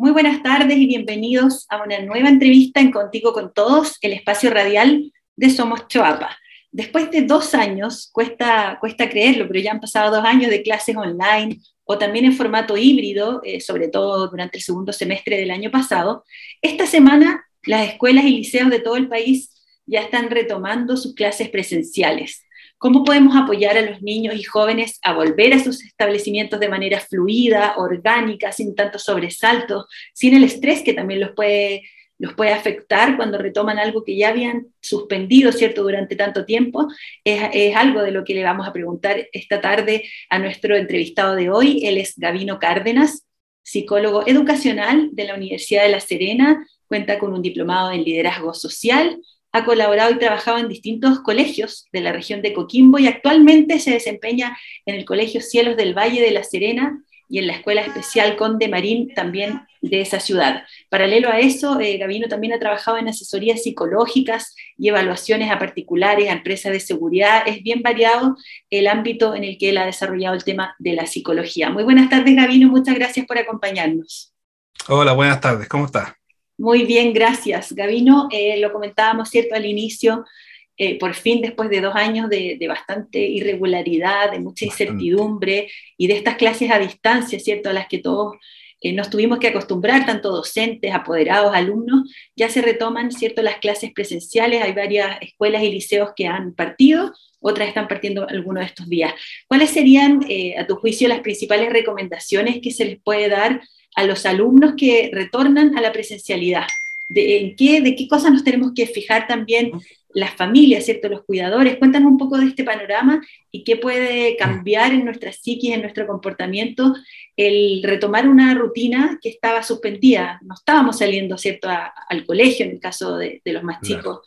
Muy buenas tardes y bienvenidos a una nueva entrevista en Contigo con Todos, el espacio radial de Somos Choapa. Después de dos años, cuesta, cuesta creerlo, pero ya han pasado dos años de clases online o también en formato híbrido, eh, sobre todo durante el segundo semestre del año pasado, esta semana las escuelas y liceos de todo el país ya están retomando sus clases presenciales. ¿Cómo podemos apoyar a los niños y jóvenes a volver a sus establecimientos de manera fluida, orgánica, sin tantos sobresaltos, sin el estrés que también los puede, los puede afectar cuando retoman algo que ya habían suspendido, ¿cierto?, durante tanto tiempo? Es, es algo de lo que le vamos a preguntar esta tarde a nuestro entrevistado de hoy. Él es Gavino Cárdenas, psicólogo educacional de la Universidad de La Serena, cuenta con un diplomado en liderazgo social ha colaborado y trabajado en distintos colegios de la región de Coquimbo y actualmente se desempeña en el Colegio Cielos del Valle de La Serena y en la Escuela Especial Conde Marín también de esa ciudad. Paralelo a eso, eh, Gavino también ha trabajado en asesorías psicológicas y evaluaciones a particulares, a empresas de seguridad. Es bien variado el ámbito en el que él ha desarrollado el tema de la psicología. Muy buenas tardes, Gavino. Muchas gracias por acompañarnos. Hola, buenas tardes. ¿Cómo estás? Muy bien, gracias. Gavino, eh, lo comentábamos, ¿cierto? Al inicio, eh, por fin, después de dos años de, bastante irregularidad, de mucha incertidumbre y de estas clases a distancia, ¿cierto? A las que todos eh, nos tuvimos que acostumbrar, tanto docentes, apoderados, alumnos, ya se retoman, ¿cierto? Las clases presenciales, hay varias escuelas y liceos que han partido, otras están partiendo algunos de estos días. ¿Cuáles serían, a tu juicio, las principales recomendaciones que se les puede dar a los alumnos que retornan a la presencialidad. De, en qué, de qué cosas nos tenemos que fijar también las familias, ¿cierto? Los cuidadores. Cuéntanos un poco de este panorama y qué puede cambiar en nuestra psiquis, en nuestro comportamiento, el retomar una rutina que estaba suspendida. No estábamos saliendo, ¿cierto?, al colegio, en el caso de, los más chicos,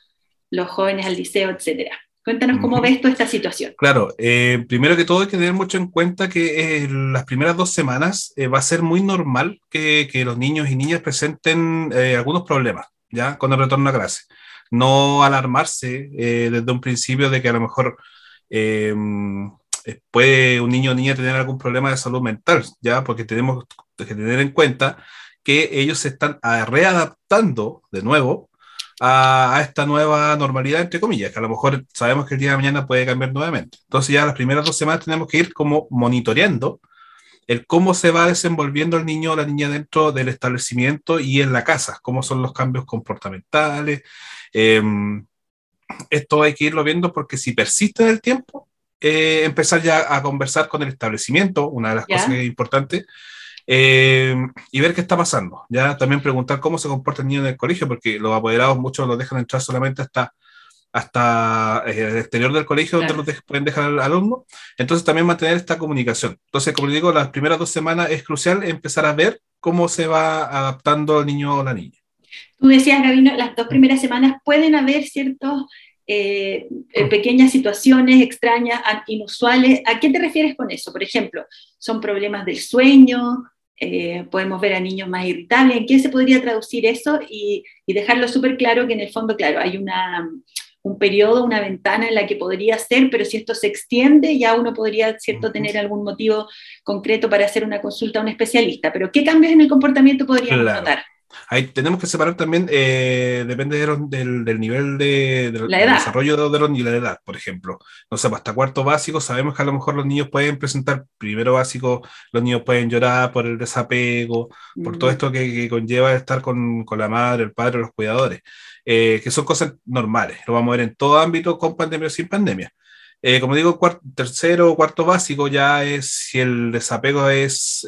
los jóvenes al liceo, etcétera. Cuéntanos cómo ves tú esta situación. Claro, eh, primero que todo hay que tener mucho en cuenta que eh, las primeras dos semanas eh, va a ser muy normal que, que, los niños y niñas presenten algunos problemas, ¿ya? Con el retorno a clase. No alarmarse desde un principio de que a lo mejor puede un niño o niña tener algún problema de salud mental, ¿ya? Porque tenemos que tener en cuenta que ellos se están readaptando de nuevo a, esta nueva normalidad, entre comillas, que a lo mejor sabemos que el día de mañana puede cambiar nuevamente. Entonces ya las primeras dos semanas tenemos que ir como monitoreando el cómo se va desenvolviendo el niño o la niña dentro del establecimiento y en la casa, cómo son los cambios comportamentales. Em, esto hay que irlo viendo porque si persiste en el tiempo, eh, empezar ya a conversar con el establecimiento, una de las cosas que es importante, eh, y ver qué está pasando. Ya también preguntar cómo se comporta el niño en el colegio, porque los apoderados muchos los dejan entrar solamente hasta, hasta eh, el exterior del colegio, donde los pueden dejar al alumno. Entonces también mantener esta comunicación. Entonces, como digo, las primeras dos semanas es crucial empezar a ver cómo se va adaptando el niño o la niña. Tú decías, Gabino, las dos primeras semanas pueden haber ciertos eh, pequeñas situaciones extrañas, inusuales. ¿A qué te refieres con eso? Por ejemplo, ¿son problemas del sueño? Eh, podemos ver a niños más irritables. ¿En qué se podría traducir eso? Y, dejarlo súper claro que en el fondo, claro, hay una, un periodo, una ventana en la que podría ser, pero si esto se extiende, ya uno podría, ¿cierto?, tener algún motivo concreto para hacer una consulta a un especialista. Pero ¿qué cambios en el comportamiento podríamos notar? Ahí tenemos que separar también, eh, depende del, del, nivel de, desarrollo de, los niños, la edad, por ejemplo. No sé, pues, hasta cuarto básico sabemos que a lo mejor los niños pueden presentar, primero básico, los niños pueden llorar por el desapego, por todo mm. esto que, conlleva estar con, con, la madre, el padre, los cuidadores, eh, que son cosas normales, lo vamos a ver en todo ámbito, con pandemia o sin pandemia. Eh, como digo, cuarto, tercero o cuarto básico ya es si el desapego es,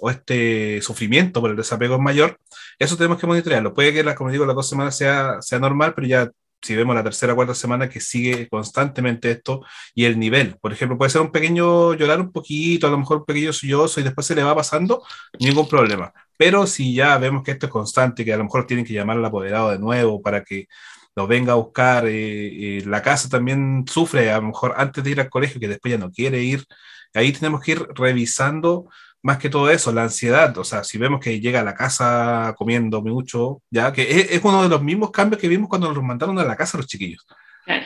o este sufrimiento por el desapego es mayor, eso tenemos que monitorearlo. Puede que, como digo, las dos semanas sea, sea normal, pero ya si vemos la tercera o cuarta semana que sigue constantemente esto y el nivel, por ejemplo, puede ser un pequeño llorar un poquito, a lo mejor un pequeño sollozo y después se le va pasando, ningún problema. Pero si ya vemos que esto es constante, que a lo mejor tienen que llamar al apoderado de nuevo para que lo venga a buscar, eh, eh, la casa también sufre, a lo mejor antes de ir al colegio, que después ya no quiere ir, ahí tenemos que ir revisando más que todo eso, la ansiedad, o sea, si vemos que llega a la casa comiendo mucho, ya que es, uno de los mismos cambios que vimos cuando nos mandaron a la casa los chiquillos.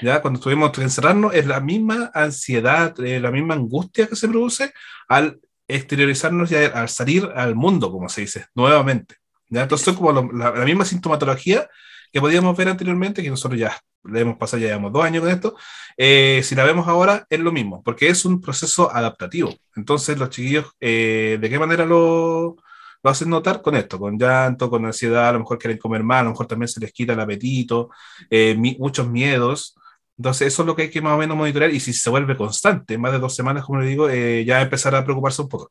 Ya cuando estuvimos encerrarnos, es la misma ansiedad, eh, la misma angustia que se produce al exteriorizarnos y al salir al mundo, como se dice, nuevamente. ¿ya? Entonces, es como la, misma sintomatología que podíamos ver anteriormente, que nosotros ya le hemos pasado, ya llevamos dos años con esto, eh, si la vemos ahora es lo mismo, porque es un proceso adaptativo. Entonces, los chiquillos, eh, ¿de qué manera lo, lo hacen notar? Con esto, con llanto, con ansiedad, a lo mejor quieren comer más, a lo mejor también se les quita el apetito, eh, muchos miedos. Entonces, eso es lo que hay que más o menos monitorear y si se vuelve constante, más de dos semanas, como le digo, ya empezar a preocuparse un poco.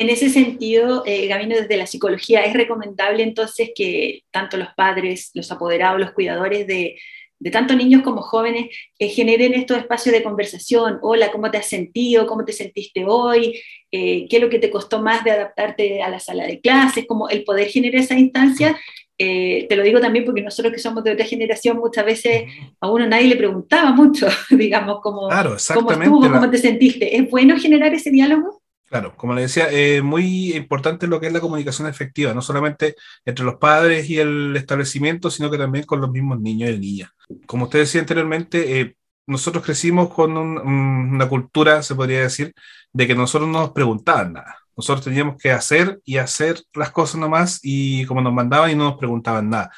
En ese sentido, eh, Gabino, desde la psicología, ¿es recomendable entonces que tanto los padres, los apoderados, los cuidadores de, de tanto niños como jóvenes eh, generen estos espacios de conversación? Hola, ¿cómo te has sentido? ¿Cómo te sentiste hoy? Eh, ¿Qué es lo que te costó más de adaptarte a la sala de clases? Como el poder generar esa instancia. Eh, te lo digo también porque nosotros que somos de otra generación, muchas veces a uno nadie le preguntaba mucho, digamos, cómo, claro, cómo estuvo, cómo te sentiste. ¿Es bueno generar ese diálogo? Claro, como le decía, es muy importante lo que es la comunicación efectiva, no solamente entre los padres y el establecimiento, sino que también con los mismos niños y niñas. Como usted decía anteriormente, eh, nosotros crecimos con una cultura, se podría decir, de que nosotros no nos preguntaban nada. Nosotros teníamos que hacer y hacer las cosas nomás y como nos mandaban y no nos preguntaban nada.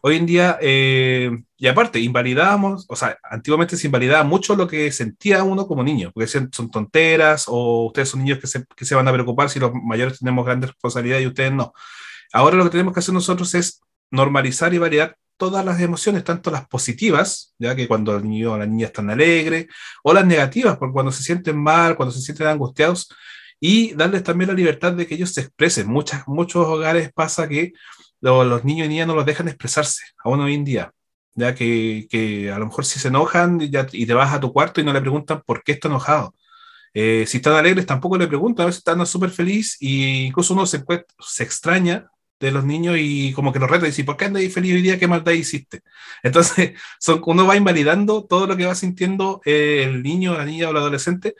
Hoy en día, eh, y aparte, invalidábamos, o sea, antiguamente se invalidaba mucho lo que sentía uno como niño, porque son tonteras o ustedes son niños que se, que se van a preocupar si los mayores tenemos grandes responsabilidades y ustedes no. Ahora lo que tenemos que hacer nosotros es normalizar y validar todas las emociones, tanto las positivas, ya que cuando el niño o la niña están alegres, o las negativas, porque cuando se sienten mal, cuando se sienten angustiados, y darles también la libertad de que ellos se expresen. Muchas, muchos hogares pasa que los, niños y niñas no los dejan expresarse, aún hoy en día. Ya que, que a lo mejor si se enojan ya, y te vas a tu cuarto y no le preguntan por qué está enojado. Eh, si están alegres tampoco le preguntan, a veces están súper feliz y incluso uno se, se extraña de los niños y como que los reta y dice, ¿por qué andas feliz hoy día? ¿Qué maldad hiciste? Entonces, son, uno va invalidando todo lo que va sintiendo eh, el niño, la niña o el adolescente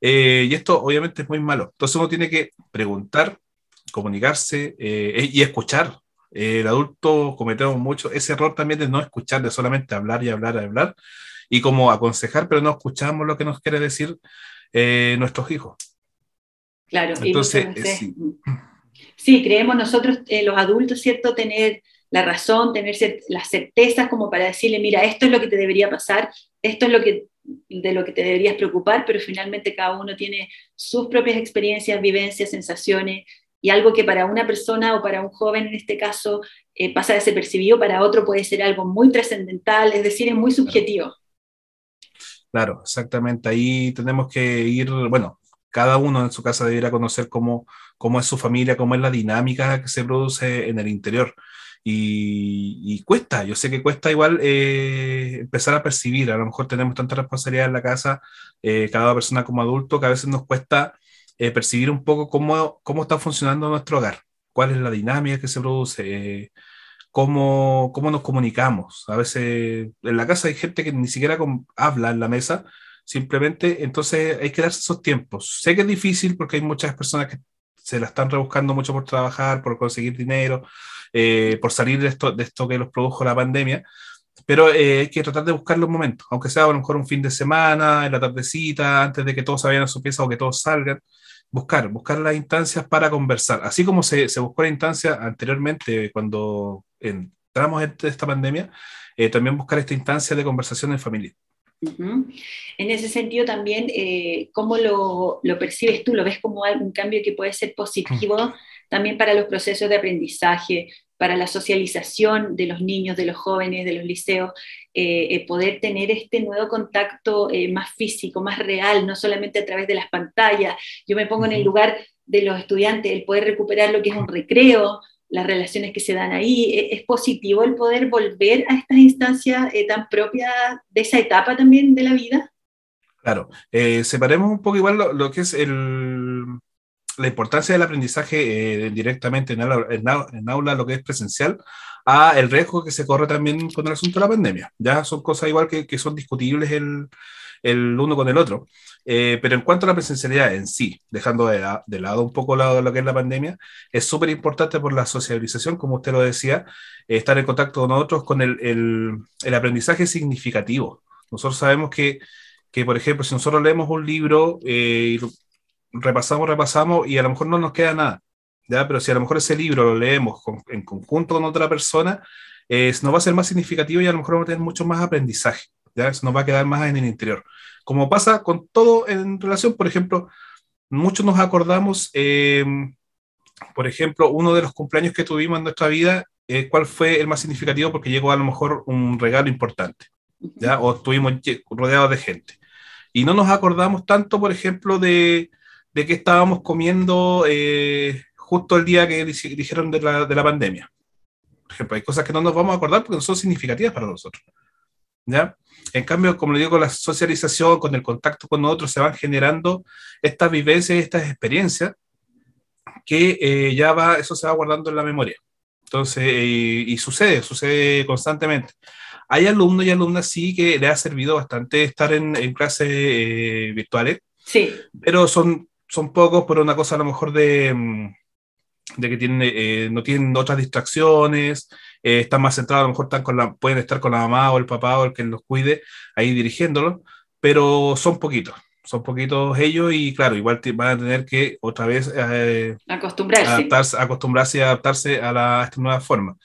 eh, y esto obviamente es muy malo. Entonces uno tiene que preguntar, comunicarse y escuchar eh, el adulto cometemos mucho ese error también de no escuchar, de solamente hablar y hablar y hablar, y como aconsejar, pero no escuchamos lo que nos quiere decir eh, nuestros hijos. Claro, entonces sí. sí. creemos nosotros, eh, los adultos, ¿cierto? Tener la razón, tener las certezas como para decirle, mira, esto es lo que te debería pasar, esto es lo que de lo que te deberías preocupar, pero finalmente cada uno tiene sus propias experiencias, vivencias, sensaciones, y algo que para una persona o para un joven en este caso eh, pasa desapercibido, para otro puede ser algo muy trascendental, es decir, es muy subjetivo. Claro, exactamente. Ahí tenemos que ir, bueno, cada uno en su casa debería conocer cómo, cómo es su familia, cómo es la dinámica que se produce en el interior. Y, cuesta, yo sé que cuesta igual eh, empezar a percibir, a lo mejor tenemos tanta responsabilidad en la casa, eh, cada persona como adulto, que a veces nos cuesta eh, percibir un poco cómo, cómo está funcionando nuestro hogar, cuál es la dinámica que se produce, eh, cómo, cómo nos comunicamos. A veces en la casa hay gente que ni siquiera habla en la mesa, simplemente entonces hay que darse esos tiempos. Sé que es difícil porque hay muchas personas que se la están rebuscando mucho por trabajar, por conseguir dinero, eh, por salir de esto, de esto que los produjo la pandemia, pero hay que tratar de buscar los momentos, aunque sea a lo mejor un fin de semana, en la tardecita, antes de que todos vayan a su pieza o que todos salgan, buscar, buscar las instancias para conversar. Así como se, se buscó la instancia anteriormente cuando entramos en esta pandemia, eh, también buscar esta instancia de conversación en familia. En ese sentido también, eh, ¿cómo lo, lo, percibes tú? ¿Lo ves como un cambio que puede ser positivo también para los procesos de aprendizaje, para la socialización de los niños, de los jóvenes, de los liceos, eh, eh, poder tener este nuevo contacto eh, más físico, más real, no solamente a través de las pantallas. Yo me pongo en el lugar de los estudiantes, el poder recuperar lo que es un recreo, las relaciones que se dan ahí. ¿Es positivo el poder volver a estas instancias tan propias de esa etapa también de la vida? Claro, separemos un poco igual lo que es el, la importancia del aprendizaje eh, directamente en aula, lo que es presencial, a el riesgo que se corre también con el asunto de la pandemia. Ya son cosas igual que, son discutibles el, el, uno con el otro. Eh, pero en cuanto a la presencialidad en sí, dejando de, de lado un poco lo, lo, que es la pandemia, es súper importante por la socialización, como usted lo decía, eh, estar en contacto con otros, con el, el, el aprendizaje significativo. Nosotros sabemos que, que, por ejemplo, si nosotros leemos un libro, eh, repasamos, repasamos y a lo mejor no nos queda nada. ¿ya? Pero si a lo mejor ese libro lo leemos en conjunto con otra persona, eh, nos va a ser más significativo y a lo mejor vamos a tener mucho más aprendizaje. ¿ya? Eso nos va a quedar más en el interior. Como pasa con todo en relación, por ejemplo, muchos nos acordamos, em, por ejemplo, uno de los cumpleaños que tuvimos en nuestra vida, eh, cuál fue el más significativo porque llegó a lo mejor un regalo importante, ¿ya? O estuvimos rodeados de gente. Y no nos acordamos tanto, por ejemplo, de, de que estábamos comiendo eh, justo el día que dijeron de la, de la pandemia. Por ejemplo, hay cosas que no nos vamos a acordar porque no son significativas para nosotros. ¿ya? En cambio, como le digo, con la socialización, con el contacto con otros, se van generando estas vivencias, estas experiencias, que eh, ya va, eso se va guardando en la memoria. Entonces, y sucede, sucede constantemente. Hay alumnos y alumnas, sí, que le ha servido bastante estar en, en clases eh, virtuales. Sí. Pero son, son pocos por una cosa a lo mejor de, mm, de que tienen, eh, no tienen otras distracciones, eh, están más centrados, a lo mejor están con la, pueden estar con la mamá o el papá o el que los cuide ahí dirigiéndolos, pero son poquitos, son poquitos ellos y claro, igual van a tener que otra vez eh, acostumbrarse. Adaptarse, acostumbrarse y adaptarse a, la, a esta nueva forma.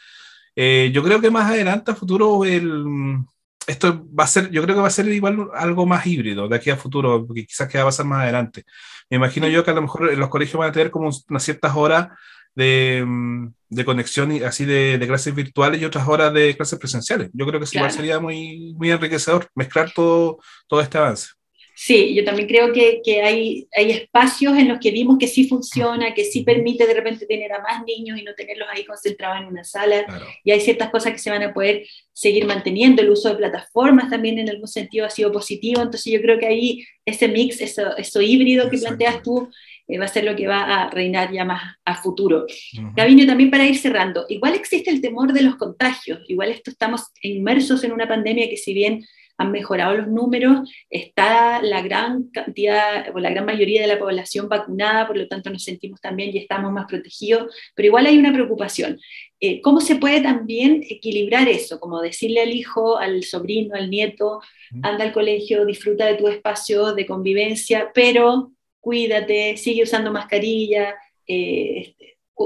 yo creo que más adelante, a futuro, el, esto va a ser, yo creo que va a ser igual algo más híbrido de aquí a futuro, porque quizás que va a pasar más adelante. Me imagino yo que a lo mejor los colegios van a tener como unas ciertas horas de, mm, de conexión y así de, de, clases virtuales y otras horas de clases presenciales. Yo creo que claro. igual sería muy, muy enriquecedor mezclar todo, todo este avance. Sí, yo también creo que, que, hay, hay espacios en los que vimos que sí funciona, que sí permite de repente tener a más niños y no tenerlos ahí concentrados en una sala. Claro. Y hay ciertas cosas que se van a poder seguir manteniendo. El uso de plataformas también en algún sentido ha sido positivo. Entonces yo creo que ahí ese mix, eso, eso híbrido que planteas tú, eh, va a ser lo que va a reinar ya más a futuro. Uh -huh. También para ir cerrando, igual existe el temor de los contagios. Igual esto estamos inmersos en una pandemia que si bien han mejorado los números, está la gran cantidad o la gran mayoría de la población vacunada, por lo tanto nos sentimos también y estamos más protegidos, pero igual hay una preocupación. Eh, ¿Cómo se puede también equilibrar eso? Como decirle al hijo, al sobrino, al nieto, anda al colegio, disfruta de tu espacio de convivencia, pero cuídate, sigue usando mascarilla, eh,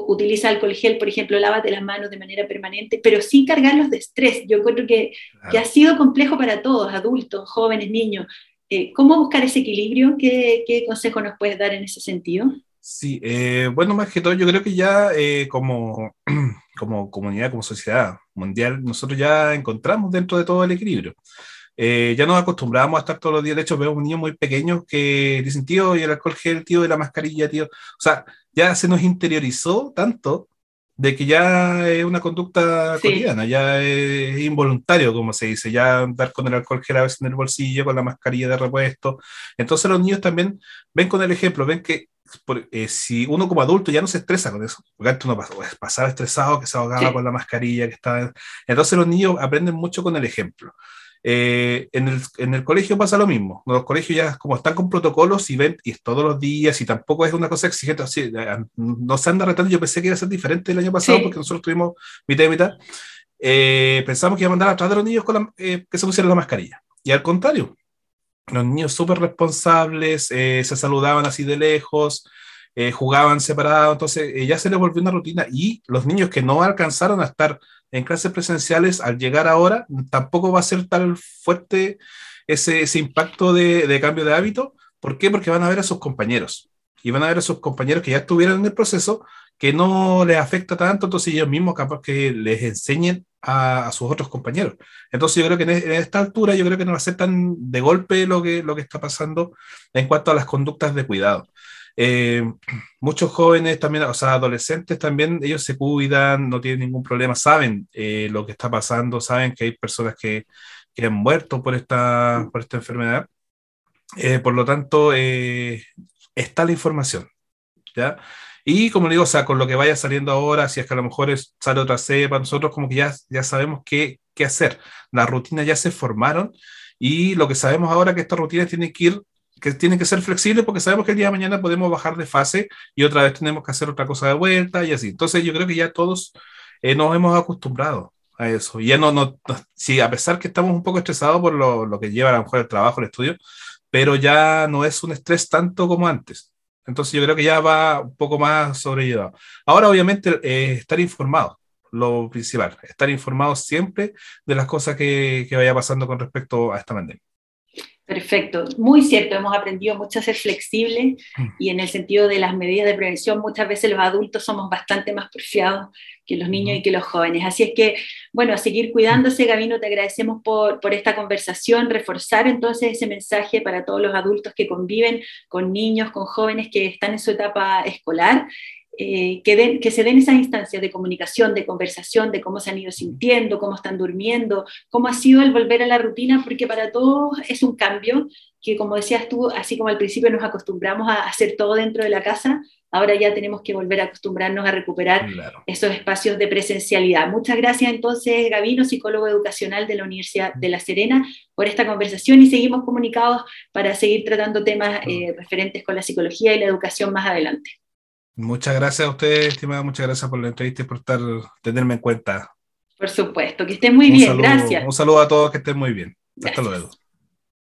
utiliza alcohol gel, por ejemplo, lávate las manos de manera permanente, pero sin cargarlos de estrés. Yo creo que, claro. que ha sido complejo para todos, adultos, jóvenes, niños. Eh, ¿Cómo buscar ese equilibrio? ¿Qué, ¿Qué, consejo nos puedes dar en ese sentido? Sí, eh, bueno, más que todo, yo creo que ya eh, como, como comunidad, como sociedad mundial, nosotros ya encontramos dentro de todo el equilibrio. Eh, ya nos acostumbramos a estar todos los días. De hecho, veo niños muy pequeños que dicen, tío, y el alcohol gel, tío, y la mascarilla, tío. O sea, ya se nos interiorizó tanto de que ya es una conducta sí. cotidiana, ya es involuntario, como se dice, ya andar con el alcohol gel a veces en el bolsillo, con la mascarilla de repuesto. Entonces los niños también ven con el ejemplo, ven que por, eh, si uno como adulto ya no se estresa con eso, porque antes uno pasaba estresado, que se ahogaba sí. con la mascarilla, que estaba... Entonces los niños aprenden mucho con el ejemplo. Eh, en, el, en, el, colegio pasa lo mismo. Los colegios ya como están con protocolos y ven y es todos los días y tampoco es una cosa exigente. Así, no se anda retando. Yo pensé que iba a ser diferente el año pasado sí. porque nosotros tuvimos mitad y mitad. Eh, pensamos que iba a mandar atrás de los niños con la, eh, que se pusieran la mascarilla. Y al contrario, los niños súper responsables, eh, se saludaban así de lejos, jugaban separados. Entonces ya se les volvió una rutina y los niños que no alcanzaron a estar en clases presenciales, al llegar ahora, tampoco va a ser tan fuerte ese, ese impacto de, de, cambio de hábito. ¿Por qué? Porque van a ver a sus compañeros. Y van a ver a sus compañeros que ya estuvieron en el proceso, que no les afecta tanto, entonces ellos mismos capaz que les enseñen a, a sus otros compañeros. Entonces yo creo que en, en, esta altura yo creo que no va a ser tan de golpe lo que, lo que está pasando en cuanto a las conductas de cuidado. Eh, muchos jóvenes también, o sea, adolescentes también, ellos se cuidan, no tienen ningún problema, saben eh, lo que está pasando, saben que hay personas que, que han muerto por esta, por esta enfermedad. Eh, por lo tanto, está la información, ¿ya? Y como digo, o sea, con lo que vaya saliendo ahora, si es que a lo mejor es, sale otra cepa, nosotros como que ya, ya sabemos qué, qué hacer. Las rutinas ya se formaron y lo que sabemos ahora es que estas rutinas tienen que ir que tienen que ser flexibles porque sabemos que el día de mañana podemos bajar de fase y otra vez tenemos que hacer otra cosa de vuelta y así. Entonces yo creo que ya todos eh, nos hemos acostumbrado a eso. Ya no, no, sí, a pesar que estamos un poco estresados por lo, lo, que lleva a lo mejor el trabajo, el estudio, pero ya no es un estrés tanto como antes. Entonces yo creo que ya va un poco más sobrellevado. Ahora, obviamente, eh, estar informado, lo principal, estar informado siempre de las cosas que, que vaya pasando con respecto a esta pandemia. Perfecto, muy cierto, hemos aprendido mucho a ser flexibles mm. y en el sentido de las medidas de prevención muchas veces los adultos somos bastante más porfiados que los niños y que los jóvenes. Así es que, bueno, a seguir cuidándose, Gabino, te agradecemos por, por esta conversación, reforzar entonces ese mensaje para todos los adultos que conviven con niños, con jóvenes que están en su etapa escolar eh, que, que, se den esas instancias de comunicación, de conversación, de cómo se han ido sintiendo, cómo están durmiendo, cómo ha sido el volver a la rutina, porque para todos es un cambio que, como decías tú, así como al principio nos acostumbramos a hacer todo dentro de la casa, ahora ya tenemos que volver a acostumbrarnos a recuperar esos espacios de presencialidad. Muchas gracias entonces, Gavino, psicólogo educacional de la Universidad de La Serena, por esta conversación y seguimos comunicados para seguir tratando temas eh, referentes con la psicología y la educación más adelante. Muchas gracias a ustedes, estimada. Muchas gracias por la entrevista y por estar, tenerme en cuenta. Por supuesto, que estén muy bien. Gracias. Un saludo a todos, que estén muy bien. Hasta luego.